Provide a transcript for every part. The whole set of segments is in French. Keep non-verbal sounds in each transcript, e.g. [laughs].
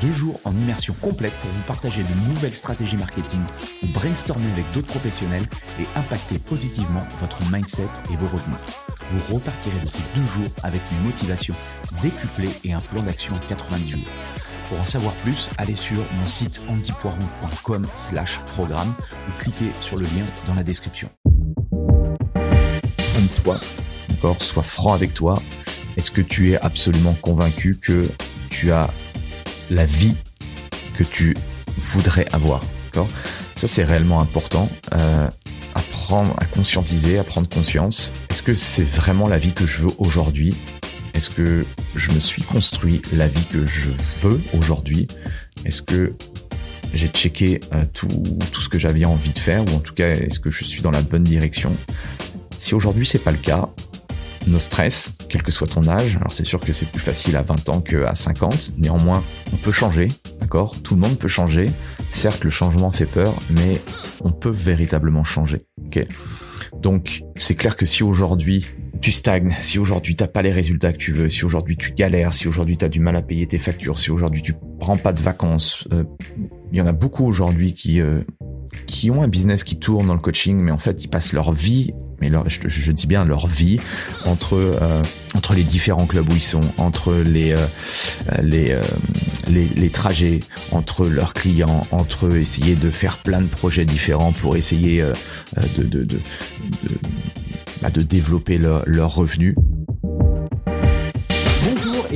Deux jours en immersion complète pour vous partager de nouvelles stratégies marketing ou brainstormer avec d'autres professionnels et impacter positivement votre mindset et vos revenus. Vous repartirez de ces deux jours avec une motivation décuplée et un plan d'action en 90 jours. Pour en savoir plus, allez sur mon site antipoiron.com slash programme ou cliquez sur le lien dans la description. toi, d'accord, sois franc avec toi. Est-ce que tu es absolument convaincu que tu as la vie que tu voudrais avoir. Ça, c'est réellement important. Euh, apprendre à conscientiser, à prendre conscience. Est-ce que c'est vraiment la vie que je veux aujourd'hui? Est-ce que je me suis construit la vie que je veux aujourd'hui? Est-ce que j'ai checké euh, tout, tout ce que j'avais envie de faire? Ou en tout cas est-ce que je suis dans la bonne direction? Si aujourd'hui c'est pas le cas, nos stress, quel que soit ton âge. Alors c'est sûr que c'est plus facile à 20 ans qu'à 50. Néanmoins, on peut changer, d'accord? Tout le monde peut changer. Certes, le changement fait peur, mais on peut véritablement changer, ok? Donc, c'est clair que si aujourd'hui tu stagnes, si aujourd'hui t'as pas les résultats que tu veux, si aujourd'hui tu galères, si aujourd'hui tu as du mal à payer tes factures, si aujourd'hui tu prends pas de vacances, euh, il y en a beaucoup aujourd'hui qui euh, qui ont un business qui tourne dans le coaching, mais en fait ils passent leur vie mais je, dis bien leur vie entre euh, entre les différents clubs où ils sont, entre les euh, les, euh, les, les trajets, entre leurs clients, entre essayer de faire plein de projets différents pour essayer de de, de, de, bah, développer leurs leur revenus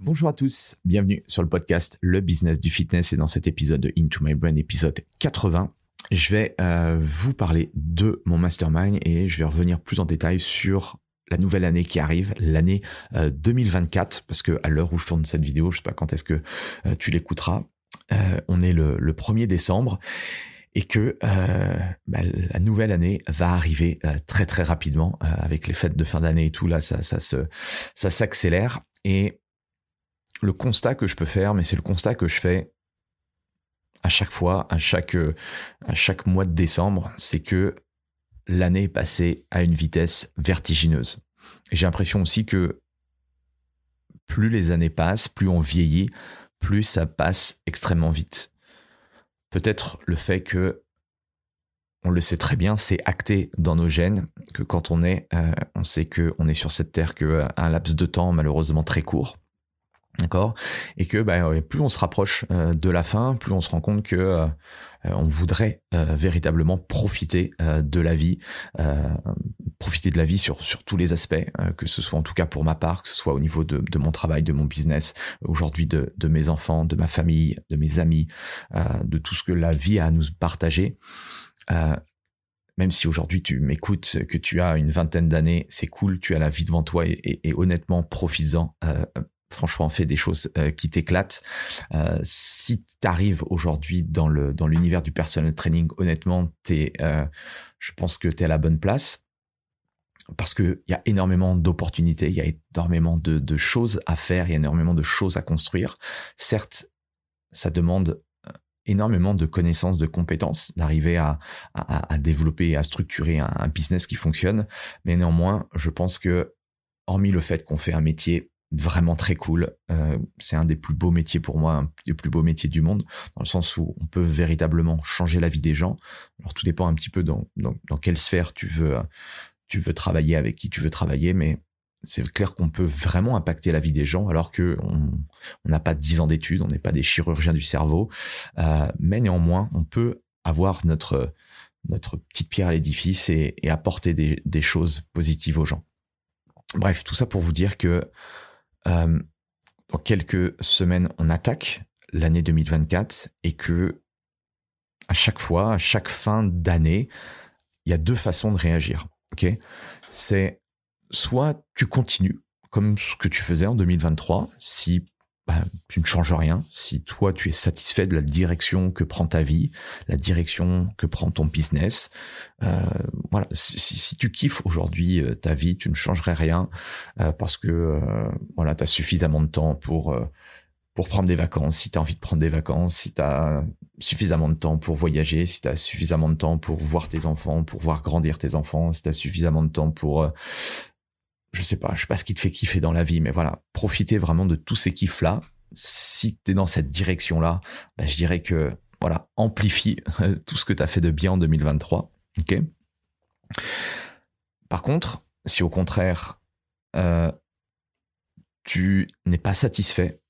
Bonjour à tous, bienvenue sur le podcast Le Business du Fitness. Et dans cet épisode de Into My Brain, épisode 80, je vais euh, vous parler de mon mastermind et je vais revenir plus en détail sur la nouvelle année qui arrive, l'année 2024, euh, parce que à l'heure où je tourne cette vidéo, je sais pas quand est-ce que euh, tu l'écouteras, on est le, le 1er décembre et que bah, la nouvelle année va arriver très très rapidement avec les fêtes de fin d'année et tout là ça ça se ça s'accélère. Et le constat que je peux faire, mais c'est le constat que je fais à chaque fois, à chaque, chaque mois de décembre, c'est que l'année est passée à une vitesse vertigineuse. J'ai l'impression aussi que plus les années passent, plus on vieillit, plus ça passe extrêmement vite. Peut-être le fait que, on le sait très bien, c'est acté dans nos gènes que quand on est, euh, on sait que on est sur cette terre qu'un laps de temps malheureusement très court. D'accord? Et que bah, plus on se rapproche euh, de la fin, plus on se rend compte que euh, on voudrait euh, véritablement profiter de la vie, profiter de la vie sur, sur tous les aspects, que ce soit en tout cas pour ma part, que ce soit au niveau de, de mon travail, de mon business, aujourd'hui de, de mes enfants, de ma famille, de mes amis, de tout ce que la vie a à nous partager. même si aujourd'hui tu m'écoutes, que tu as une vingtaine d'années, c'est cool, tu as la vie devant toi et, et, et honnêtement profites-en franchement fais des choses euh, qui t'éclatent. Euh, si tu arrives aujourd'hui dans le dans l'univers du personal training, honnêtement, t'es, euh, je pense que tu es à la bonne place parce que il y a énormément d'opportunités, il y a énormément de, de choses à faire, il y a énormément de choses à construire. Certes, ça demande euh, énormément de connaissances, de compétences, d'arriver à, à, à, développer, à structurer un, un business qui fonctionne. Mais néanmoins, je pense que hormis le fait qu'on fait un métier vraiment très cool. Euh, c'est un des plus beaux métiers pour moi, un des plus beaux métiers du monde, dans le sens où on peut véritablement changer la vie des gens. Alors tout dépend un petit peu dans, dans, dans quelle sphère tu veux, tu veux travailler, avec qui tu veux travailler, mais c'est clair qu'on peut vraiment impacter la vie des gens alors que on n'a pas dix ans d'études, on n'est pas des chirurgiens du cerveau, euh, mais néanmoins on peut avoir notre notre petite pierre à l'édifice et, et, apporter des, des, choses positives aux gens. Bref, tout ça pour vous dire que euh, dans quelques semaines on attaque l'année 2024 et que à chaque fois, à chaque fin d'année, il y a deux façons de réagir. Ok, c'est soit tu continues comme ce que tu faisais en 2023, si bah, tu ne changes rien, si toi tu es satisfait de la direction que prend ta vie, la direction que prend ton business, euh, voilà, si, si, tu kiffes aujourd'hui euh, ta vie, tu ne changerais rien euh, parce que euh, voilà, tu as suffisamment de temps pour euh, pour prendre des vacances, si tu as envie de prendre des vacances, si tu as suffisamment de temps pour voyager, si tu as suffisamment de temps pour voir tes enfants, pour voir grandir tes enfants, si tu as suffisamment de temps pour euh, je sais pas, je sais pas ce qui te fait kiffer dans la vie, mais voilà, profiter vraiment de tous ces kiffs là. Si tu es dans cette direction là, bah, je dirais que voilà, amplifie [laughs] tout ce que tu as fait de bien en 2023, ok? Par contre, si au contraire euh, tu n'es pas satisfait,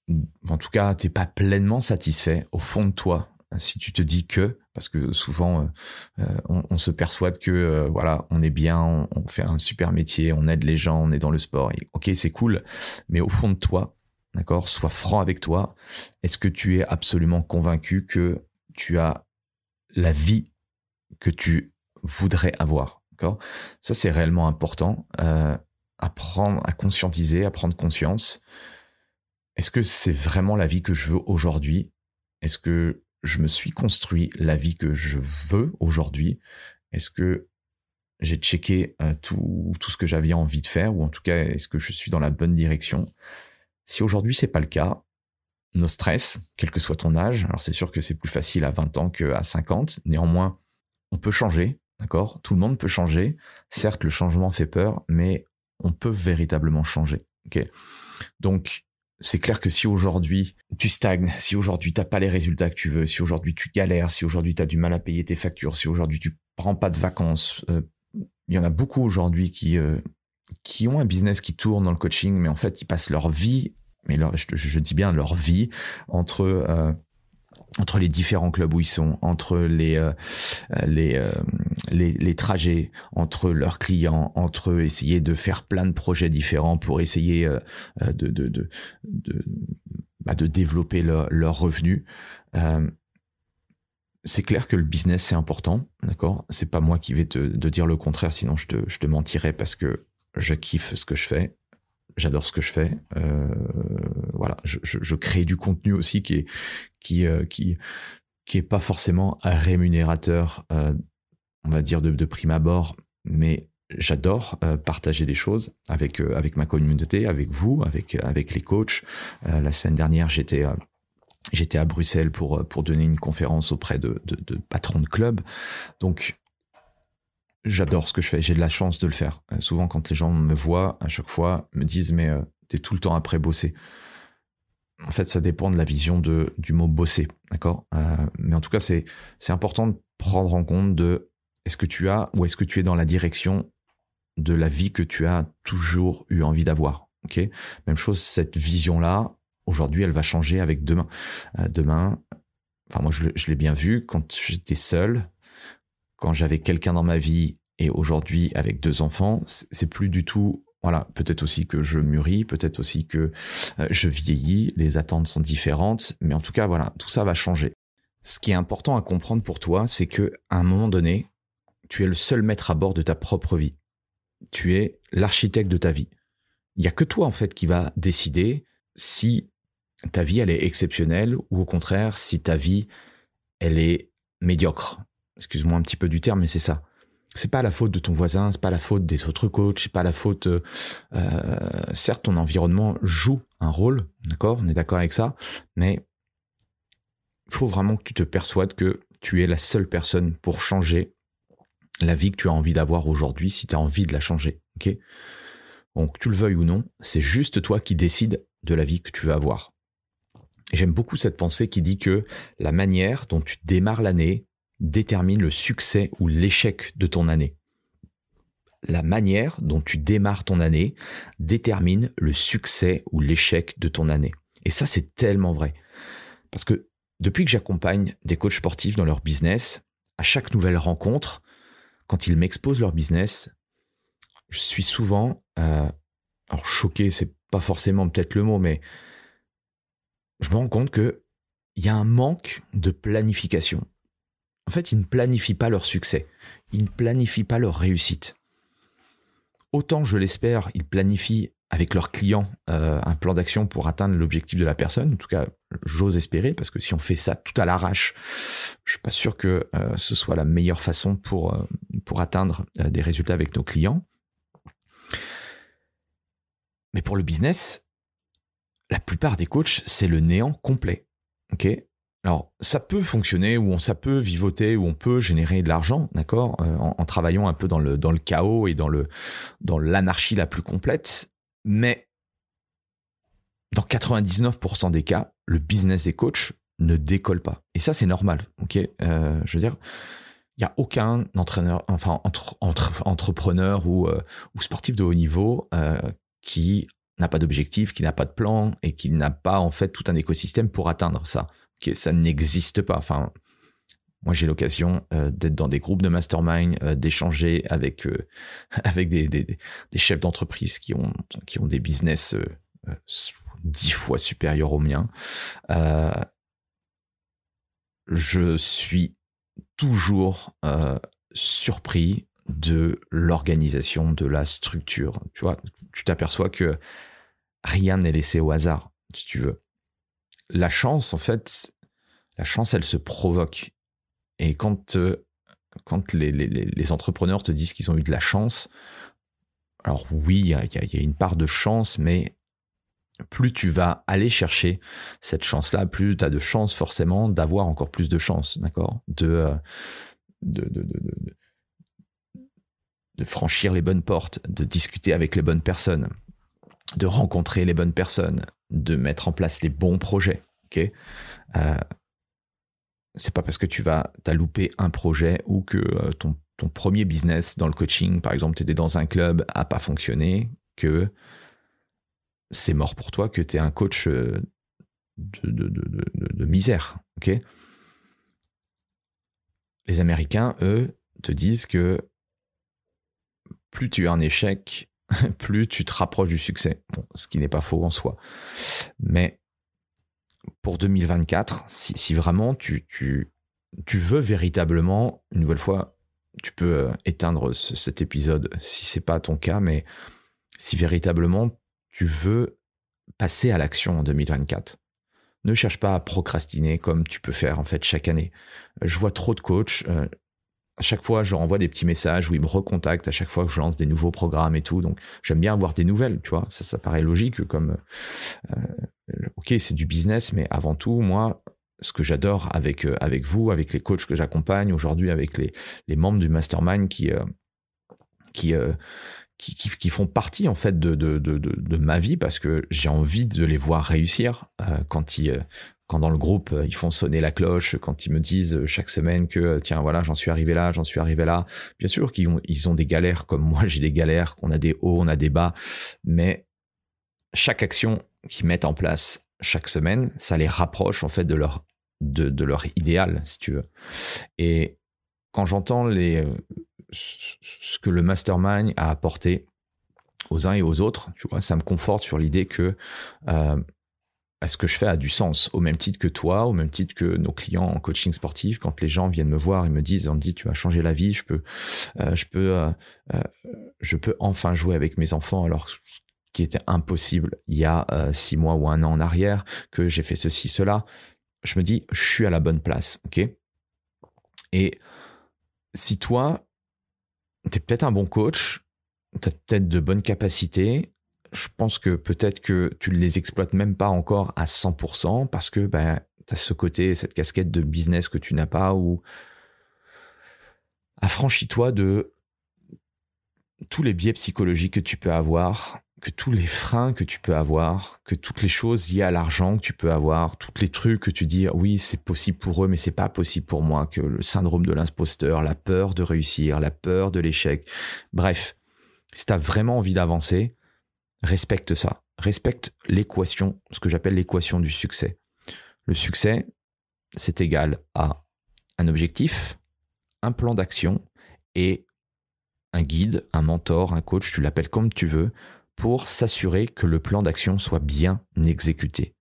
en tout cas t'es pas pleinement satisfait au fond de toi, si tu te dis que parce que souvent euh, euh, on, se persuade que euh, voilà on est bien, on, fait un super métier, on aide les gens, on est dans le sport. Ok, c'est cool, mais au fond de toi, d'accord, sois franc avec toi. Est-ce que tu es absolument convaincu que tu as la vie que tu voudrais avoir, d'accord? Ça c'est réellement important. Euh, apprendre à conscientiser, à prendre conscience. Est-ce que c'est vraiment la vie que je veux aujourd'hui? Est-ce que je me suis construit la vie que je veux aujourd'hui Est-ce que j'ai checké euh, tout, tout ce que j'avais envie de faire ou en tout cas est-ce que je suis dans la bonne direction? Si aujourd'hui c'est pas le cas, nos stress, quel que soit ton âge, alors c'est sûr que c'est plus facile à 20 ans qu'à 50, néanmoins on peut changer, d'accord? Tout le monde peut changer. Certes le changement fait peur, mais on peut véritablement changer. Ok? Donc c'est clair que si aujourd'hui tu stagnes, si aujourd'hui t'as pas les résultats que tu veux, si aujourd'hui tu galères, si aujourd'hui tu as du mal à payer tes factures, si aujourd'hui tu prends pas de vacances, euh, il y en a beaucoup aujourd'hui qui euh, qui ont un business qui tourne dans le coaching, mais en fait ils passent leur vie, mais leur, je, je dis bien leur vie entre euh, entre les différents clubs où ils sont, entre les euh, les, euh, les, les trajets, entre leurs clients, entre essayer de faire plein de projets différents pour essayer euh, de de de de, bah, développer leurs leur revenus. c'est clair que le business c'est important, d'accord? C'est pas moi qui vais te de dire le contraire, sinon je te je te mentirais parce que je kiffe ce que je fais j'adore ce que je fais. Euh, voilà, je, je, je, crée du contenu aussi qui est qui euh, qui qui est pas forcément rémunérateur, euh, on va dire de, de, prime abord, mais j'adore euh, partager des choses avec euh, avec ma communauté, avec vous, avec avec les coachs. la semaine dernière, j'étais J'étais à Bruxelles pour pour donner une conférence auprès de, de, de patrons de clubs. Donc j'adore ce que je fais, j'ai de la chance de le faire. Euh, souvent, quand les gens me voient, à chaque fois, me disent mais euh, t'es tout le temps après bosser. En fait, ça dépend de la vision de du mot bosser, d'accord? Euh, mais en tout cas, c'est important de prendre en compte de est-ce que tu as ou est-ce que tu es dans la direction de la vie que tu as toujours eu envie d'avoir. Ok? Même chose, cette vision là, aujourd'hui, elle va changer avec demain. Euh, demain, enfin moi, je l'ai bien vu quand j'étais seul quand j'avais quelqu'un dans ma vie et aujourd'hui avec deux enfants, c'est plus du tout voilà, peut-être aussi que je mûris, peut-être aussi que euh, je vieillis, les attentes sont différentes, mais en tout cas voilà, tout ça va changer. Ce qui est important à comprendre pour toi, c'est que à un moment donné, tu es le seul maître à bord de ta propre vie. Tu es l'architecte de ta vie. Il y a que toi en fait qui va décider si ta vie elle est exceptionnelle ou au contraire si ta vie elle est médiocre, excuse-moi un petit peu du terme, mais c'est ça. C'est pas la faute de ton voisin, c'est pas la faute des autres coachs, c'est pas la faute. Euh, euh, certes, ton environnement joue un rôle, d'accord, on est d'accord avec ça, mais il faut vraiment que tu te persuades que tu es la seule personne pour changer la vie que tu as envie d'avoir aujourd'hui, si tu as envie de la changer, ok? Donc, tu le veuilles ou non, c'est juste toi qui décides de la vie que tu veux avoir. J'aime beaucoup cette pensée qui dit que la manière dont tu démarres l'année détermine le succès ou l'échec de ton année. La manière dont tu démarres ton année détermine le succès ou l'échec de ton année. Et ça, c'est tellement vrai. Parce que depuis que j'accompagne des coachs sportifs dans leur business, à chaque nouvelle rencontre, quand ils m'exposent leur business, je suis souvent, euh, alors choqué, c'est pas forcément peut-être le mot, mais je me rends compte que il y a un manque de planification. En fait, ils ne planifient pas leur succès, ils ne planifient pas leur réussite. Autant je l'espère, ils planifient avec leurs clients euh, un plan d'action pour atteindre l'objectif de la personne. En tout cas, j'ose espérer, parce que si on fait ça tout à l'arrache, je suis pas sûr que euh, ce soit la meilleure façon pour, euh, pour atteindre des résultats avec nos clients. Mais pour le business, la plupart des coachs, c'est le néant complet. Ok? Alors, ça peut fonctionner, ou ça peut vivoter, ou on peut générer de l'argent, d'accord, en, en, travaillant un peu dans le dans le chaos et dans le dans l'anarchie la plus complète. Mais dans 99% des cas, le business des coachs ne décolle pas. Et ça, c'est normal. Ok, euh, je veux dire, il y a aucun entraîneur, enfin entre, entre entrepreneur ou, euh, ou sportif de haut niveau euh, qui n'a pas d'objectif, qui n'a pas de plan et qui n'a pas en fait tout un écosystème pour atteindre ça. Ok, ça n'existe pas. Enfin, moi, j'ai l'occasion euh, d'être dans des groupes de mastermind, euh, d'échanger avec euh, [laughs] avec des, des, des chefs d'entreprise qui ont qui ont des business dix fois supérieurs aux miens. je suis toujours surpris de l'organisation, de la structure. Tu vois, tu t'aperçois que rien n'est laissé au hasard, si tu veux. La chance, en fait, la chance, elle se provoque. Et quand, euh, quand les, entrepreneurs te disent qu'ils ont eu de la chance, alors oui, il y a, une part de chance, mais plus tu vas aller chercher cette chance-là, plus tu as de chances forcément d'avoir encore plus de chance, d'accord? Euh, de franchir les bonnes portes, de discuter avec les bonnes personnes, de rencontrer les bonnes personnes, de mettre en place les bons projets. ok? Euh, c'est pas parce que tu vas t'as loupé un projet ou que euh, ton, ton premier business dans le coaching, par exemple, tu étais dans un club, a pas fonctionné, que c'est mort pour toi, que tu es un coach euh, de, de, misère. Les Américains, eux, te disent que plus tu es un échec, [laughs] plus tu te rapproches du succès. Ce qui n'est pas faux en soi. Mais pour 2024, si, vraiment tu, veux véritablement, une nouvelle fois, tu peux euh, éteindre cet épisode si c'est pas ton cas, mais si véritablement tu veux passer à l'action en 2024, ne cherche pas à procrastiner comme tu peux faire en fait chaque année. Je vois trop de coachs. Euh, à chaque fois, je leur envoie des petits messages où ils me recontactent à chaque fois que je lance des nouveaux programmes et tout. Donc, j'aime bien avoir des nouvelles, tu vois. Ça, ça paraît logique comme, euh, ok, c'est du business, mais avant tout, moi, ce que j'adore avec euh, avec vous, avec les coachs que j'accompagne aujourd'hui, avec les les membres du mastermind qui euh, qui, euh, qui, qui, qui font partie en fait de, de, de, de, ma vie parce que j'ai envie de les voir réussir quand ils quand dans le groupe ils font sonner la cloche, quand ils me disent chaque semaine que tiens voilà j'en suis arrivé là, j'en suis arrivé là. Bien sûr qu'ils ont ils ont des galères comme moi j'ai des galères, qu'on a des hauts, on a des bas, mais chaque action qu'ils mettent en place chaque semaine, ça les rapproche en fait de leur de, de leur idéal, si tu veux. Et quand j'entends les euh, ce que le mastermind a apporté aux uns et aux autres, tu vois, ça me conforte sur l'idée que euh, ce que je fais a du sens, au même titre que toi, au même titre que nos clients en coaching sportif. Quand les gens viennent me voir et me disent, on me dit, tu as changé la vie, je peux, euh, je peux, euh, je peux enfin jouer avec mes enfants. Alors qui était impossible il y a euh, six mois ou un an en arrière, que j'ai fait ceci, cela, je me dis, je suis à la bonne place, ok? Et si toi, tu es peut-être un bon coach, tu as peut-être de bonnes capacités, je pense que peut-être que tu ne les exploites même pas encore à 100% parce que ben, tu as ce côté, cette casquette de business que tu n'as pas ou affranchis-toi de tous les biais psychologiques que tu peux avoir, que tous les freins que tu peux avoir, que toutes les choses liées à l'argent que tu peux avoir, tous les trucs que tu dis oui c'est possible pour eux mais c'est pas possible pour moi, que le syndrome de l'imposteur, la peur de réussir, la peur de l'échec, bref, si tu as vraiment envie d'avancer, respecte ça, respecte l'équation, ce que j'appelle l'équation du succès. Le succès, c'est égal à un objectif, un plan d'action et un guide, un mentor, un coach, tu l'appelles comme tu veux, pour s'assurer que le plan d'action soit bien exécuté.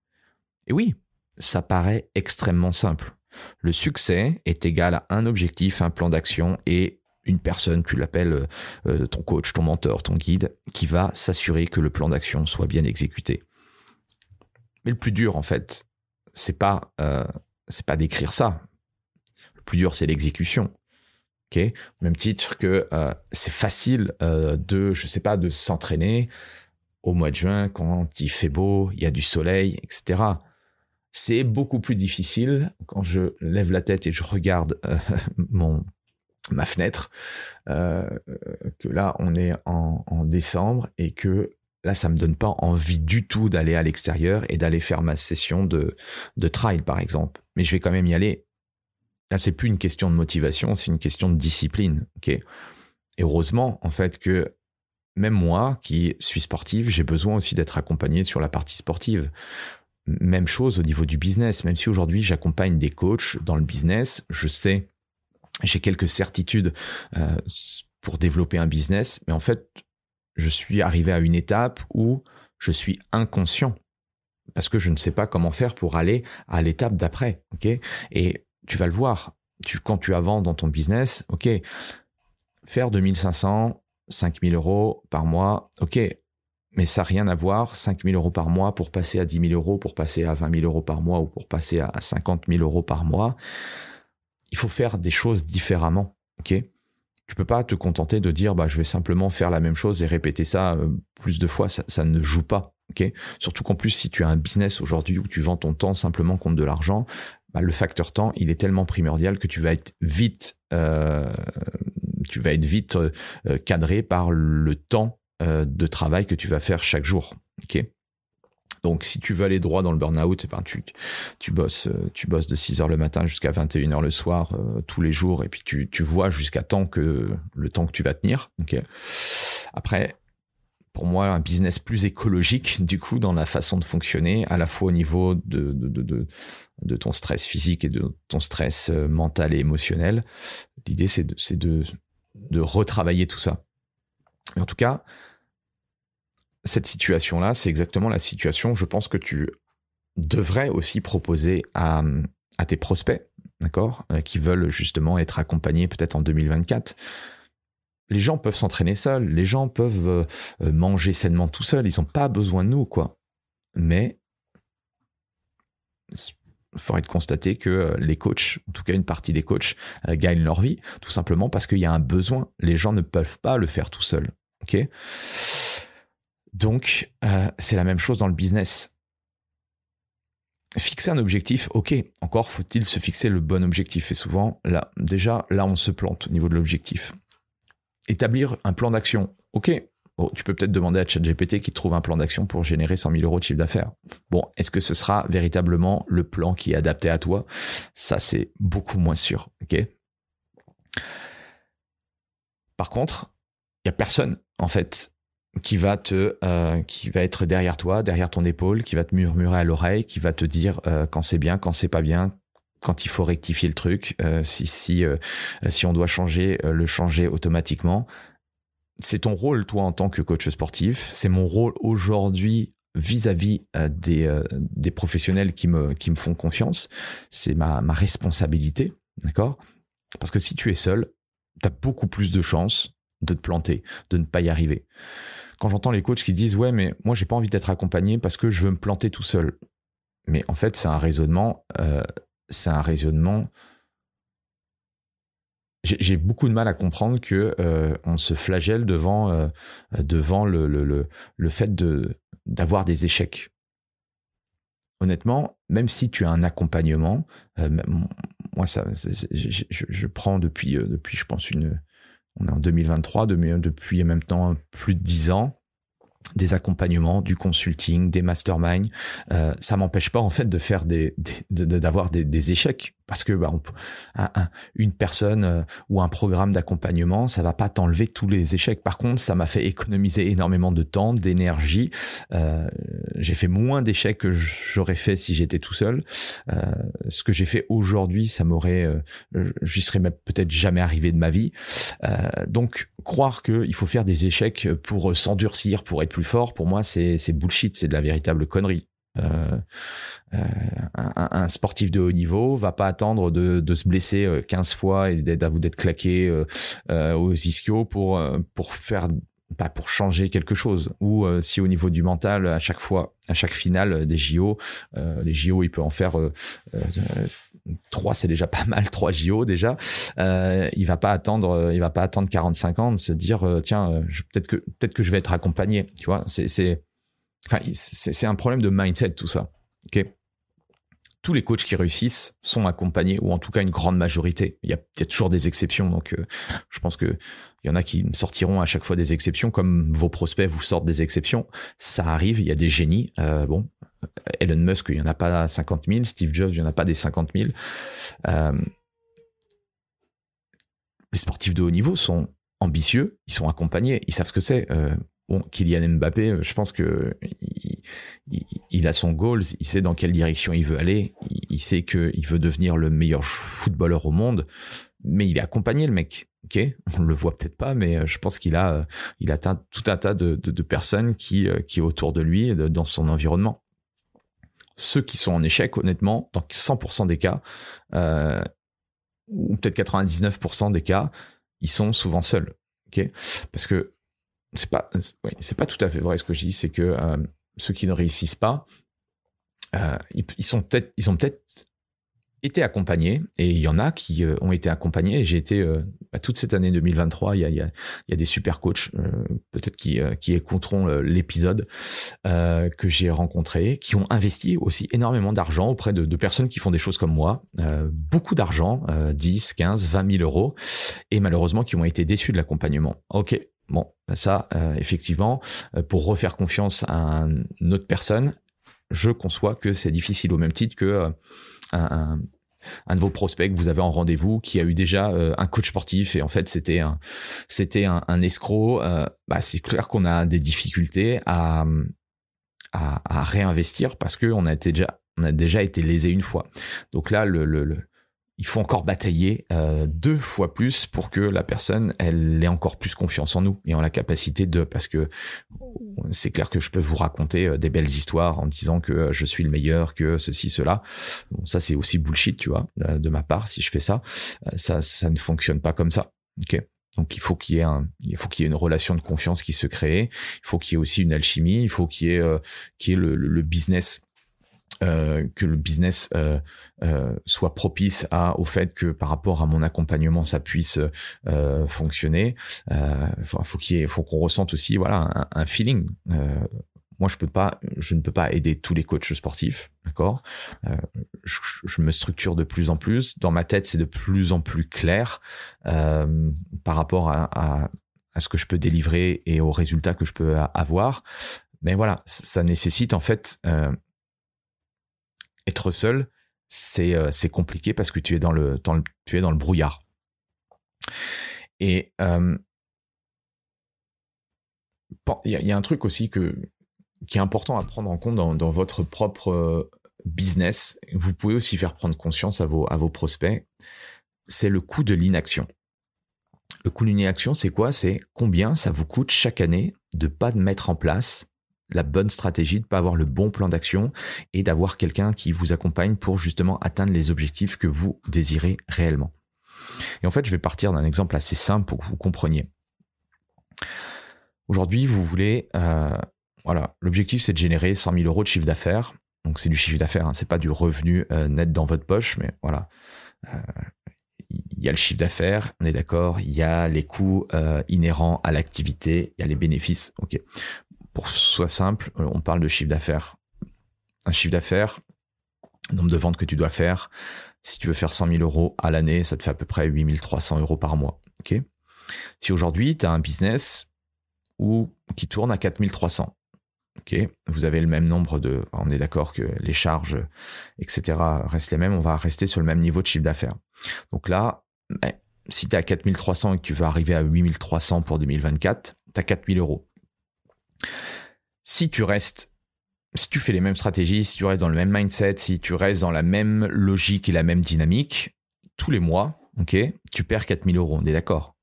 Et oui, ça paraît extrêmement simple. Le succès est égal à un objectif, un plan d'action et une personne, tu l'appelles euh, euh, ton coach, ton mentor, ton guide, qui va s'assurer que le plan d'action soit bien exécuté. Mais le plus dur, en fait, c'est pas euh, c'est pas d'écrire ça. Le plus dur, c'est l'exécution. Ok, même titre que c'est facile de, je sais pas, de s'entraîner au mois de juin quand il fait beau, il y a du soleil, etc. C'est beaucoup plus difficile quand je lève la tête et je regarde [laughs] mon ma fenêtre que là on est en, en décembre et que là ça me donne pas envie du tout d'aller à l'extérieur et d'aller faire ma session de de trail par exemple mais je vais quand même y aller Là, c'est plus une question de motivation, c'est une question de discipline. Ok? Et heureusement, en fait, que même moi, qui suis sportif, j'ai besoin aussi d'être accompagné sur la partie sportive. Même chose au niveau du business. Même si aujourd'hui j'accompagne des coachs dans le business, je sais, j'ai quelques certitudes euh, pour développer un business, mais en fait, je suis arrivé à une étape où je suis inconscient parce que je ne sais pas comment faire pour aller à l'étape d'après. Ok? Et tu vas le voir. Tu, quand tu avances dans ton business, ok, faire 2500, 5000 euros par mois, ok, mais ça n'a rien à voir, 5000 euros par mois pour passer à 10 000 euros, pour passer à 20 000 euros par mois ou pour passer à 50 000 euros par mois. Il faut faire des choses différemment, ok? Tu peux pas te contenter de dire bah je vais simplement faire la même chose et répéter ça euh, plus de fois ça, ne joue pas ok? Surtout qu'en plus si tu as un business aujourd'hui où tu vends ton temps simplement contre de l'argent bah, le facteur temps, il est tellement primordial que tu vas être vite, euh, tu vas être vite euh, cadré par le temps euh, de travail que tu vas faire chaque jour. Ok? Donc, si tu veux aller droit dans le burn-out, ben, tu, tu bosses, tu bosses de 6 heures le matin jusqu'à 21 heures le soir, tous les jours, et puis tu, tu vois jusqu'à temps que, le temps que tu vas tenir. Ok. Après, pour moi un business plus écologique [laughs] du coup dans la façon de fonctionner à la fois au niveau de, de, de, de, ton stress physique et de ton stress euh, mental et émotionnel. L'idée c'est de, c'est de, de retravailler tout ça. en tout cas, cette situation-là, c'est exactement la situation, je pense, que tu devrais aussi proposer à, à tes prospects, d'accord, euh, qui veulent justement être accompagnés peut-être en 2024 les gens peuvent s'entraîner seuls, les gens peuvent euh, euh, manger sainement tout seuls, ils n'ont pas besoin de nous, quoi. Mais il faudrait constater que les coachs, en tout cas une partie des coachs, gagnent leur vie, tout simplement parce qu'il y a un besoin. Les gens ne peuvent pas le faire tout seuls. Ok? Donc, c'est la même chose dans le business. Fixer un objectif, ok, encore faut-il se fixer le bon objectif. Et souvent, là, déjà, là, on se plante au niveau de l'objectif établir un plan d'action. Ok, tu peux peut-être demander à ChatGPT qui trouve un plan d'action pour générer 100 000 euros de chiffre d'affaires. Bon, est-ce que ce sera véritablement le plan qui est adapté à toi? Ça, c'est beaucoup moins sûr. Ok. Par contre, il y a personne en fait qui va te, euh, qui va être derrière toi, derrière ton épaule, qui va te murmurer à l'oreille, qui va te dire euh, quand c'est bien, quand c'est pas bien, quand il faut rectifier le truc, euh, si si euh, si on doit changer, euh, le changer automatiquement. C'est ton rôle toi en tant que coach sportif. C'est mon rôle aujourd'hui vis-à-vis des des professionnels qui me qui me font confiance. C'est ma ma responsabilité, d'accord? Parce que si tu es seul, tu as beaucoup plus de chances de te planter, de ne pas y arriver. Quand j'entends les coachs qui disent ouais mais moi j'ai pas envie d'être accompagné parce que je veux me planter tout seul. Mais en fait, c'est un raisonnement c'est un raisonnement. J'ai beaucoup de mal à comprendre que euh, on se flagelle devant euh, devant le, le, le, fait de d'avoir des échecs. Honnêtement, même si tu as un accompagnement, euh, moi ça, je, je, prends depuis depuis je pense une on est en 2023, depuis maintenant plus de 10 ans des accompagnements, du consulting, des masterminds. Euh, ça m'empêche pas en fait de faire des, d'avoir des, des, échecs parce que bah, une personne euh, ou un programme d'accompagnement, ça va pas t'enlever tous les échecs. Par contre, ça m'a fait économiser énormément de temps, d'énergie. Euh, j'ai fait moins d'échecs que j'aurais fait si j'étais tout seul. Euh, ce que j'ai fait aujourd'hui, ça m'aurait, euh, j'y serais peut-être jamais arrivé de ma vie. Euh, donc, croire qu'il faut faire des échecs pour s'endurcir, pour être plus fort, pour moi, c'est bullshit, c'est de la véritable connerie. Euh, euh, un, sportif de haut niveau va pas attendre de, se blesser 15 euh, fois et d'être claqué aux ischios pour pour faire pas pour changer quelque chose ou si au niveau du mental à chaque fois à chaque finale des JO les JO il peut en faire trois c'est déjà pas mal trois JO déjà il va pas attendre il va pas attendre 45 ans de se dire tiens peut-être que peut-être que je vais être accompagné tu vois c'est c'est Enfin, c'est un problème de mindset tout ça. Ok. Tous les coachs qui réussissent sont accompagnés, ou en tout cas une grande majorité. Il y a peut-être toujours des exceptions, donc euh, je pense que il y en a qui sortiront à chaque fois des exceptions, comme vos prospects vous sortent des exceptions. Ça arrive, il y a des génies. Euh, bon, Elon Musk, il y en a pas 50 000. Steve Jobs, il y en a pas des 50 000. Euh, les sportifs de haut niveau sont ambitieux, ils sont accompagnés, ils savent ce que c'est. Bon, Kylian Mbappé, euh, je pense que il, a son goal, il sait dans quelle direction il veut aller, il, sait qu'il veut devenir le meilleur footballeur au monde, mais il est accompagné le mec. Ok, [laughs] on le voit peut-être pas, mais euh, je pense qu'il a, euh, il atteint tout un tas de, personnes qui, qui est autour de lui, dans son environnement. Ceux qui sont en échec, honnêtement, dans 100% des cas, ou peut-être 99% des cas, ils sont souvent seuls. Ok, parce que c'est pas, c'est pas tout à fait vrai ce que je dis, c'est que euh, ceux qui ne réussissent pas, euh, ils, sont peut-être, ils ont peut-être été accompagnés et il y en a qui euh, ont été accompagnés. J'ai été bah, toute cette année 2023, il y a, il y a, y a des super coachs, peut-être qui, qui écouteront l'épisode que j'ai rencontré, qui ont investi aussi énormément d'argent auprès de, de, personnes qui font des choses comme moi, beaucoup d'argent, 10, 15, 20 000 euros, et malheureusement qui ont été déçus de l'accompagnement. Ok, Bon, ça, euh, effectivement, euh, pour refaire confiance à une autre personne, je conçois que c'est difficile au même titre que euh, un, un, de vos prospects que vous avez en rendez-vous qui a eu déjà un coach sportif et en fait c'était un c'était un, un escroc. bah, c'est clair qu'on a des difficultés à, à, à réinvestir parce que on a été déjà on a déjà été lésé une fois. Donc là, le, le il faut encore batailler euh, deux fois plus pour que la personne elle ait encore plus confiance en nous et en la capacité de parce que c'est clair que je peux vous raconter euh, des belles histoires en disant que euh, je suis le meilleur que ceci cela bon ça c'est aussi bullshit tu vois de ma part si je fais ça ça ça ne fonctionne pas comme ça ok? Donc il faut qu'il y ait un, il faut qu'il y ait une relation de confiance qui se crée. Il faut qu'il y ait aussi une alchimie. Il faut qu'il y ait, euh, qu'il y ait le, le business euh, que le business euh, euh, soit propice à au fait que par rapport à mon accompagnement ça puisse euh, fonctionner. Euh, faut qu'il faut qu'on ressente aussi voilà un, un feeling. Moi je peux pas je ne peux pas aider tous les coachs sportifs d'accord? Je, je, me structure de plus en plus. Dans ma tête c'est de plus en plus clair par rapport à, à, à ce que je peux délivrer et aux résultats que je peux avoir. Mais voilà ça, nécessite en fait être seul, c'est euh, c'est compliqué parce que tu es dans le, brouillard. Et euh, il y, a un truc aussi qui est important à prendre en compte dans, votre propre euh, business. Vous pouvez aussi faire prendre conscience à vos à vos prospects. C'est le coût de l'inaction. Le coût de l'inaction, c'est quoi? C'est combien ça vous coûte chaque année de pas mettre en place la bonne stratégie, de pas avoir le bon plan d'action et d'avoir quelqu'un qui vous accompagne pour justement atteindre les objectifs que vous désirez réellement. Et en fait, je vais partir d'un exemple assez simple pour que vous compreniez. Aujourd'hui, vous voulez, euh, voilà, l'objectif c'est de générer 100 000 euros de chiffre d'affaires. Donc c'est du chiffre d'affaires, hein, c'est pas du revenu euh, net dans votre poche, mais voilà. Euh, il y a le chiffre d'affaires, on est d'accord. Il y a les coûts inhérents à l'activité, il y a les bénéfices. Ok pour soit simple, euh, on parle de chiffre d'affaires. Un chiffre d'affaires, nombre de ventes que tu dois faire. Si tu veux faire 100 000 euros à l'année, ça te fait à peu près 8300 euros par mois. Si aujourd'hui, tu as un business qui tourne à 4300, ok, vous avez le même nombre de, on est d'accord que les charges, etc. restent les mêmes, on va rester sur le même niveau de chiffre d'affaires. Donc là, ben, si tu es à 4300 et que tu veux arriver à 8300 pour 2024, tu as 4000 euros. Si tu restes si tu fais les mêmes stratégies, si tu restes dans le même mindset, si tu restes dans la même logique et la même dynamique, tous les mois, ok, tu perds 4000 euros, on est d'accord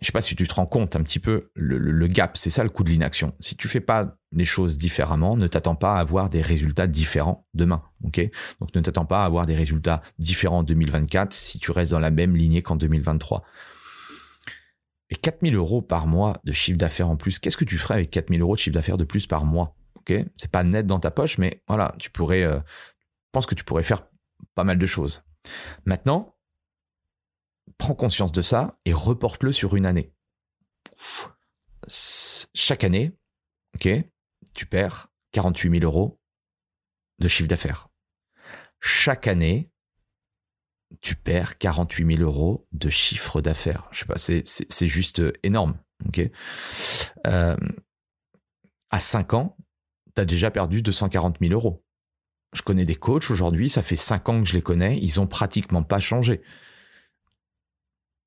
Je sais pas si tu te rends compte un petit peu le, gap, c'est ça le coût de l'inaction. Si tu fais pas les choses différemment, ne t'attends pas à avoir des résultats différents demain, ok? Donc ne t'attends pas à avoir des résultats différents en 2024 si tu restes dans la même lignée qu'en 2023. Et 4000 euros par mois de chiffre d'affaires en plus, qu'est-ce que tu ferais avec 4000 euros de chiffre d'affaires de plus par mois Ok, c'est pas net dans ta poche, mais voilà, tu pourrais, euh, pense que tu pourrais faire pas mal de choses. Maintenant, prends conscience de ça et reporte-le sur une année. Chaque année, ok, tu perds 48 000 euros de chiffre d'affaires. Chaque année, tu perds 48 000 euros de chiffre d'affaires. Je sais pas, c'est juste énorme. Ok? Euh, à 5 ans, tu as déjà perdu 240 000 euros. Je connais des coachs aujourd'hui, ça fait 5 ans que je les connais, ils ont pratiquement pas changé.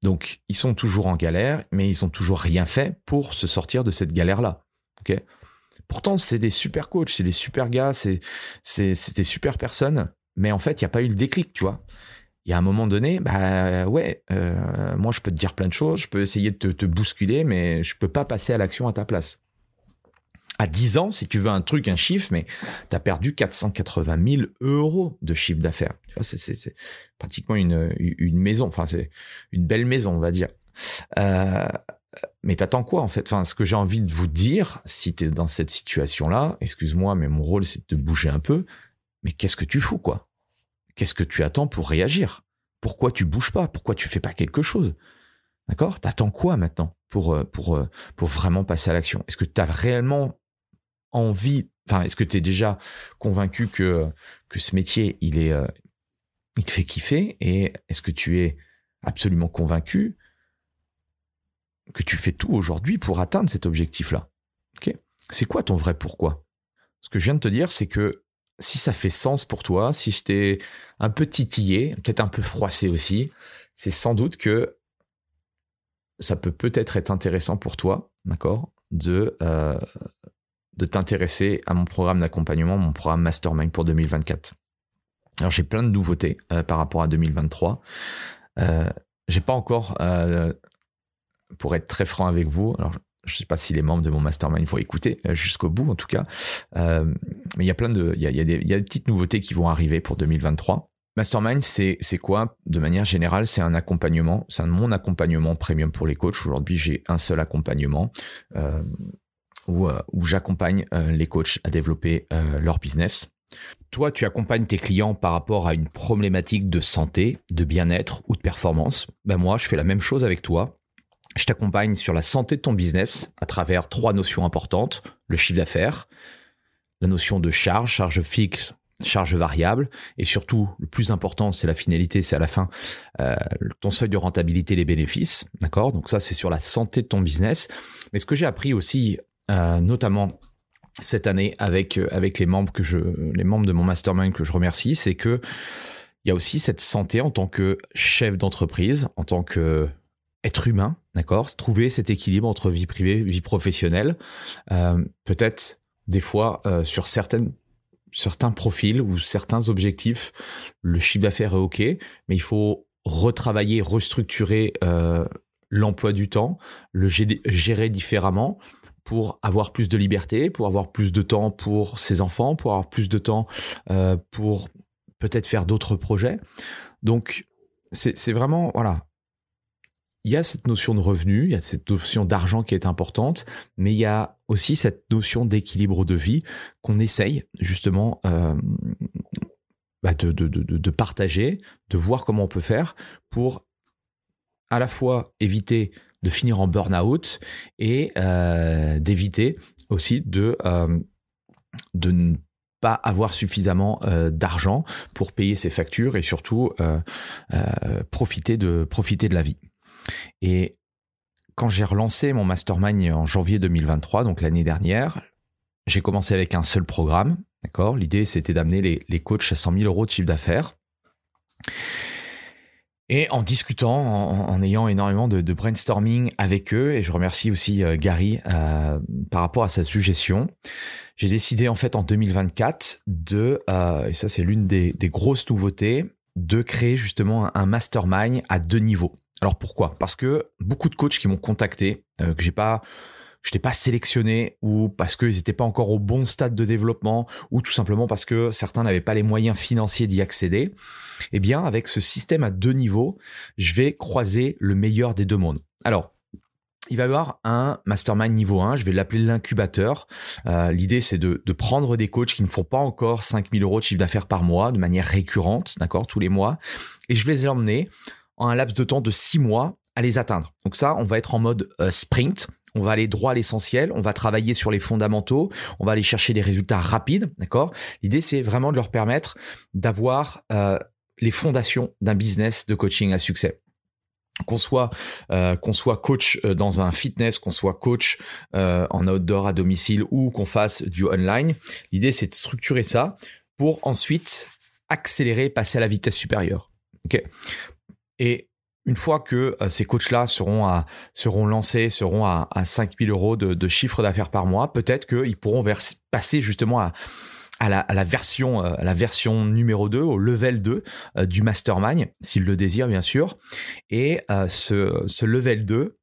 Donc, ils sont toujours en galère, mais ils ont toujours rien fait pour se sortir de cette galère-là. Pourtant, c'est des super coachs, c'est des super gars, c'est des super personnes, mais en fait, il n'y a pas eu le déclic, tu vois? Il y a un moment donné, bah ouais, euh, moi je peux te dire plein de choses, je peux essayer de te, bousculer, mais je peux pas passer à l'action à ta place. À 10 ans, si tu veux un truc, un chiffre, mais tu as perdu 480 000 euros de chiffre d'affaires. C'est pratiquement une, une maison, enfin c'est une belle maison, on va dire. Euh, mais t'attends quoi en fait? Enfin, ce que j'ai envie de vous dire, si tu es dans cette situation-là, excuse-moi, mais mon rôle c'est de te bouger un peu. Mais qu'est-ce que tu fous quoi? Qu'est-ce que tu attends pour réagir? Pourquoi tu bouges pas? Pourquoi tu fais pas quelque chose? D'accord? T'attends quoi maintenant pour euh, pour euh, pour vraiment passer à l'action? Est-ce que tu as réellement envie Enfin, est-ce que tu es déjà convaincu que que ce métier il est euh, il te fait kiffer et est-ce que tu es absolument convaincu que tu fais tout aujourd'hui pour atteindre cet objectif-là? Ok? C'est quoi ton vrai pourquoi? Ce que je viens de te dire, c'est que si ça fait sens pour toi, si je t'ai un peu titillé, peut-être un peu froissé aussi, c'est sans doute que ça peut peut-être être intéressant pour toi, d'accord, de, euh, t'intéresser à mon programme d'accompagnement, mon programme Mastermind pour 2024. Alors j'ai plein de nouveautés euh, par rapport à 2023. Euh, j'ai pas encore, pour être très franc avec vous, alors je sais pas si les membres de mon mastermind vont écouter euh, jusqu'au bout en tout cas. Euh, mais il y a plein de, il y a, y, a y a des petites nouveautés qui vont arriver pour 2023. Mastermind, c'est quoi? De manière générale, c'est un accompagnement, c'est mon accompagnement premium pour les coachs. Aujourd'hui, j'ai un seul accompagnement euh, où, où j'accompagne les coachs à développer leur business. Toi, tu accompagnes tes clients par rapport à une problématique de santé, de bien-être ou de performance. Ben moi, je fais la même chose avec toi. Je t'accompagne sur la santé de ton business à travers trois notions importantes. Le chiffre d'affaires, la notion de charge, charge fixe, charge variable, et surtout, le plus important, c'est la finalité, c'est à la fin, euh, ton seuil de rentabilité, les bénéfices. D'accord? Donc ça, c'est sur la santé de ton business. Mais ce que j'ai appris aussi, euh, notamment cette année avec euh, avec les membres que je les membres de mon mastermind que je remercie, c'est que il y a aussi cette santé en tant que chef d'entreprise, en tant que être humain, d'accord Trouver cet équilibre entre vie privée, vie professionnelle. Euh, Peut-être des fois euh, sur certains profils ou certains objectifs, le chiffre d'affaires est ok, mais il faut retravailler, restructurer euh, l'emploi du temps, le gérer différemment pour avoir plus de liberté, pour avoir plus de temps pour ses enfants, pour avoir plus de temps pour peut-être faire d'autres projets. Donc c'est vraiment voilà il y a cette notion de revenu, il y a cette notion d'argent qui est importante, mais il y a aussi cette notion d'équilibre de vie qu'on essaye justement euh, bah de, de, de, de, partager, de voir comment on peut faire pour à la fois éviter de finir en burn-out et euh, d'éviter aussi de, euh, de ne pas avoir suffisamment d'argent pour payer ses factures et surtout profiter de profiter de la vie. Et quand j'ai relancé mon mastermind en janvier 2023, donc l'année dernière, j'ai commencé avec un seul programme, d'accord? L'idée, c'était d'amener les, les coachs à 100 000 euros de chiffre d'affaires. Et en discutant, en, ayant énormément de, brainstorming avec eux, et je remercie aussi euh, Gary euh, par rapport à sa suggestion, j'ai décidé en fait en 2024 de, euh, et ça c'est l'une des, grosses nouveautés, de créer justement un, mastermind à deux niveaux. Alors pourquoi? Parce que beaucoup de coachs qui m'ont contacté, que j'ai pas je n'étais pas sélectionné ou parce qu'ils n'étaient pas encore au bon stade de développement ou tout simplement parce que certains n'avaient pas les moyens financiers d'y accéder, eh bien avec ce système à deux niveaux, je vais croiser le meilleur des deux mondes. Alors, il va y avoir un mastermind niveau 1, je vais l'appeler l'incubateur. Euh, l'idée, c'est de, prendre des coachs qui ne font pas encore 5000 euros de chiffre d'affaires par mois de manière récurrente, d'accord, tous les mois, et je vais les emmener un laps de temps de 6 mois à les atteindre. Donc ça, on va être en mode euh, sprint, on va aller droit à l'essentiel, on va travailler sur les fondamentaux, on va aller chercher des résultats rapides, d'accord? L'idée, c'est vraiment de leur permettre d'avoir euh, les fondations d'un business de coaching à succès qu'on soit euh, soit coach dans un fitness, qu'on soit coach en outdoor à domicile ou qu'on fasse du online, l'idée c'est de structurer ça pour ensuite accélérer, passer à la vitesse supérieure. Ok? Et une fois que euh, ces coachs-là seront seront lancés, seront à, à 5000 euros de, chiffre d'affaires par mois, peut-être qu'ils pourront passer justement à, à euh, la version numéro 2 au level 2 euh, du mastermind s'ils le désirent bien sûr. Et ce, ce level 2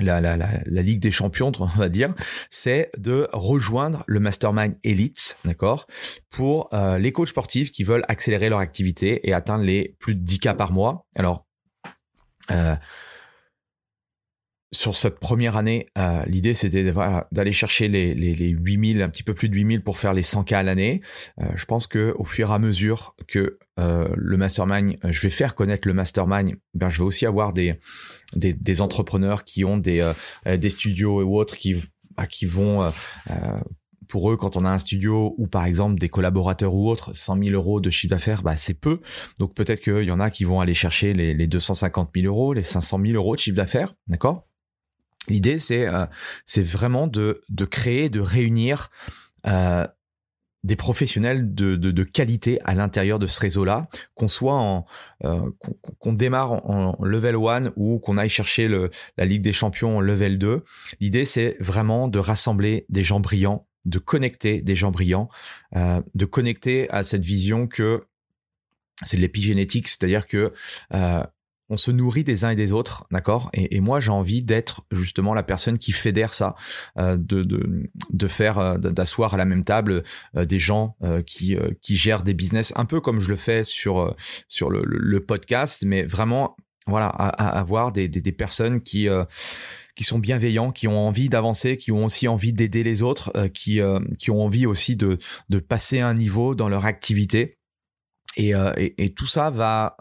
la, Ligue des Champions, [laughs] on va dire, c'est de rejoindre le Mastermind Elite, d'accord, pour les coachs sportifs qui veulent accélérer leur activité et atteindre les plus de 10 cas par mois. Alors, euh, sur cette première année, euh, l'idée c'était d'aller chercher les, les, les 8000, un petit peu plus de 8000 pour faire les 100K à l'année. Euh, je pense que au fur et à mesure que le mastermind, je vais faire connaître le mastermind, ben je vais aussi avoir des, des, des entrepreneurs qui ont des, des studios et autres qui, bah, qui vont pour eux, quand on a un studio ou par exemple des collaborateurs ou autres, 100 000 euros de chiffre d'affaires, bah, c'est peu. Donc peut-être qu'il y en a qui vont aller chercher les, les 250 000 euros, les 500 000 euros de chiffre d'affaires, d'accord? L'idée, c'est euh, c'est vraiment de, de créer, de réunir euh, des professionnels de, de, de, qualité à l'intérieur de ce réseau-là, qu'on soit en euh, qu'on démarre en, level 1 ou qu'on aille chercher le, la Ligue des Champions en level 2. L'idée, c'est vraiment de rassembler des gens brillants de connecter des gens brillants, euh, de connecter à cette vision que c'est de l'épigénétique, c'est-à-dire que euh, on se nourrit des uns et des autres, d'accord? Et, moi, j'ai envie d'être justement la personne qui fédère ça, euh, de, de, de faire, d'asseoir à la même table des gens qui, qui gèrent des business, un peu comme je le fais sur, sur le, le podcast, mais vraiment, voilà, à, avoir des, des, des personnes qui qui sont bienveillants, qui ont envie d'avancer, qui ont aussi envie d'aider les autres, euh, qui, euh, qui ont envie aussi de, de passer un niveau dans leur activité. Et, euh, et, tout ça va,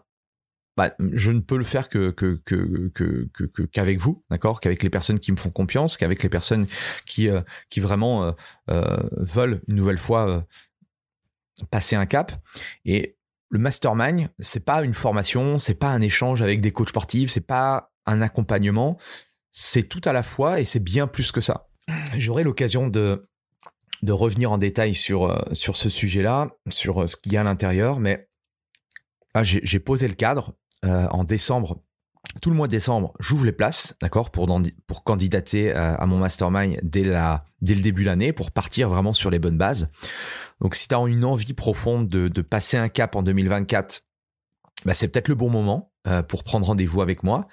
bah, je ne peux le faire que que que que qu'avec vous, d'accord, qu'avec les personnes qui me font confiance, qu'avec les personnes qui qui vraiment veulent une nouvelle fois passer un cap. Et le mastermind, c'est pas une formation, c'est pas un échange avec des coachs sportifs, c'est pas un accompagnement, c'est tout à la fois et c'est bien plus que ça. J'aurai l'occasion de, de revenir en détail sur, euh, sur ce sujet-là, sur euh, ce qu'il y a à l'intérieur, mais ah, j'ai posé le cadre euh, en décembre. Tout le mois de décembre, j'ouvre les places, d'accord, pour, candidater à mon mastermind dès, la, dès le début de l'année, pour partir vraiment sur les bonnes bases. Donc si tu as une envie profonde de, de passer un cap en 2024 bah, c'est peut-être le bon moment euh, pour prendre rendez-vous avec moi,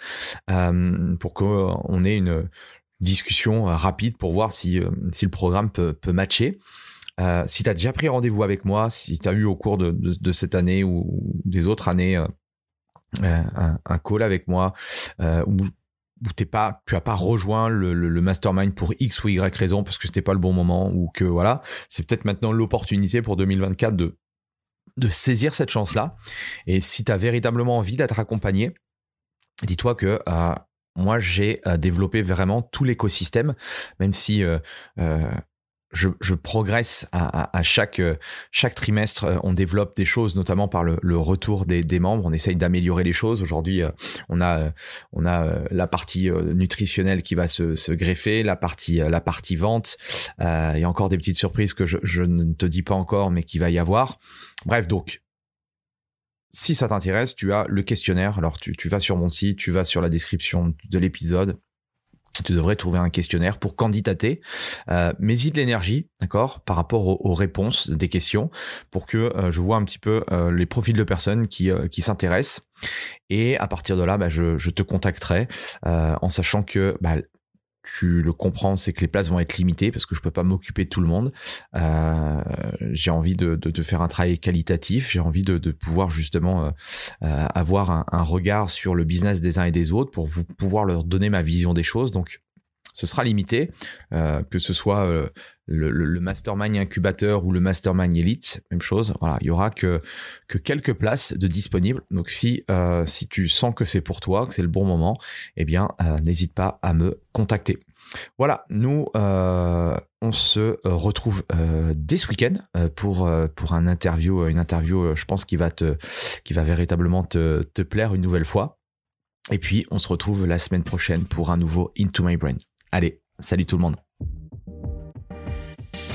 euh, pour qu'on ait une discussion euh, rapide pour voir si, si le programme peut, peut matcher. si tu as déjà pris rendez-vous avec moi, si tu as eu au cours de, de, cette année ou des autres années un, un, call avec moi, ou où t'es pas, tu as pas rejoint le, le, mastermind pour X ou Y raison parce que c'était pas le bon moment ou que voilà, c'est peut-être maintenant l'opportunité pour 2024 de de saisir cette chance-là. Et si tu as véritablement envie d'être accompagné, dis-toi que euh, moi, j'ai euh, développé vraiment tout l'écosystème, même si euh, je, je, progresse à, à, chaque chaque trimestre. On développe des choses, notamment par le, le retour des, des, membres. On essaye d'améliorer les choses. Aujourd'hui, on a on a la partie nutritionnelle qui va se, se greffer, la partie la partie vente. Il y a encore des petites surprises que je, je ne te dis pas encore, mais qui va y avoir. Bref, donc si ça t'intéresse, tu as le questionnaire. Alors tu, tu vas sur mon site, tu vas sur la description de l'épisode tu devrais trouver un questionnaire pour candidater. Euh, Mets-y de l'énergie, d'accord, par rapport aux, réponses des questions, pour que euh, je vois un petit peu euh, les profils de personnes qui, euh, qui s'intéressent. Et à partir de là, bah, je, je, te contacterai en sachant que bah, tu le comprends, c'est que les places vont être limitées parce que je peux pas m'occuper de tout le monde. Euh, j'ai envie de, de, de, faire un travail qualitatif, j'ai envie de, de, pouvoir justement euh, euh, avoir un, un, regard sur le business des uns et des autres pour vous pouvoir leur donner ma vision des choses. Donc ce sera limité, euh, que ce soit euh, le, le, mastermind incubateur ou le mastermind elite, même chose. Voilà, il y aura que que quelques places de disponibles. Donc si euh, si tu sens que c'est pour toi, que c'est le bon moment, eh bien n'hésite pas à me contacter. Voilà, nous on se retrouve dès ce week-end pour pour un interview, une interview, je pense qui va te qui va véritablement te te plaire une nouvelle fois. Et puis, on se retrouve la semaine prochaine pour un nouveau Into My Brain. Allez, salut tout le monde.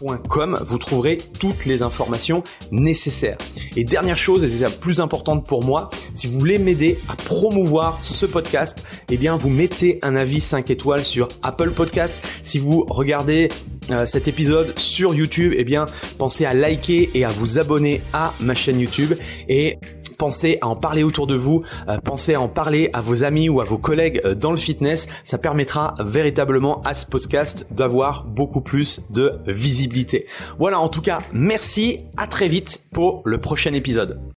vous trouverez toutes les informations nécessaires. Et dernière chose, et c'est la plus importante pour moi, si vous voulez m'aider à promouvoir ce podcast, eh bien vous mettez un avis 5 étoiles sur Apple Podcast. Si vous regardez cet épisode sur YouTube, eh bien pensez à liker et à vous abonner à ma chaîne YouTube et pensez à en parler autour de vous, euh, pensez à en parler à vos amis ou à vos collègues euh, dans le fitness, ça permettra véritablement à ce podcast d'avoir beaucoup plus de visibilité. Voilà, en tout cas, merci, à très vite pour le prochain épisode.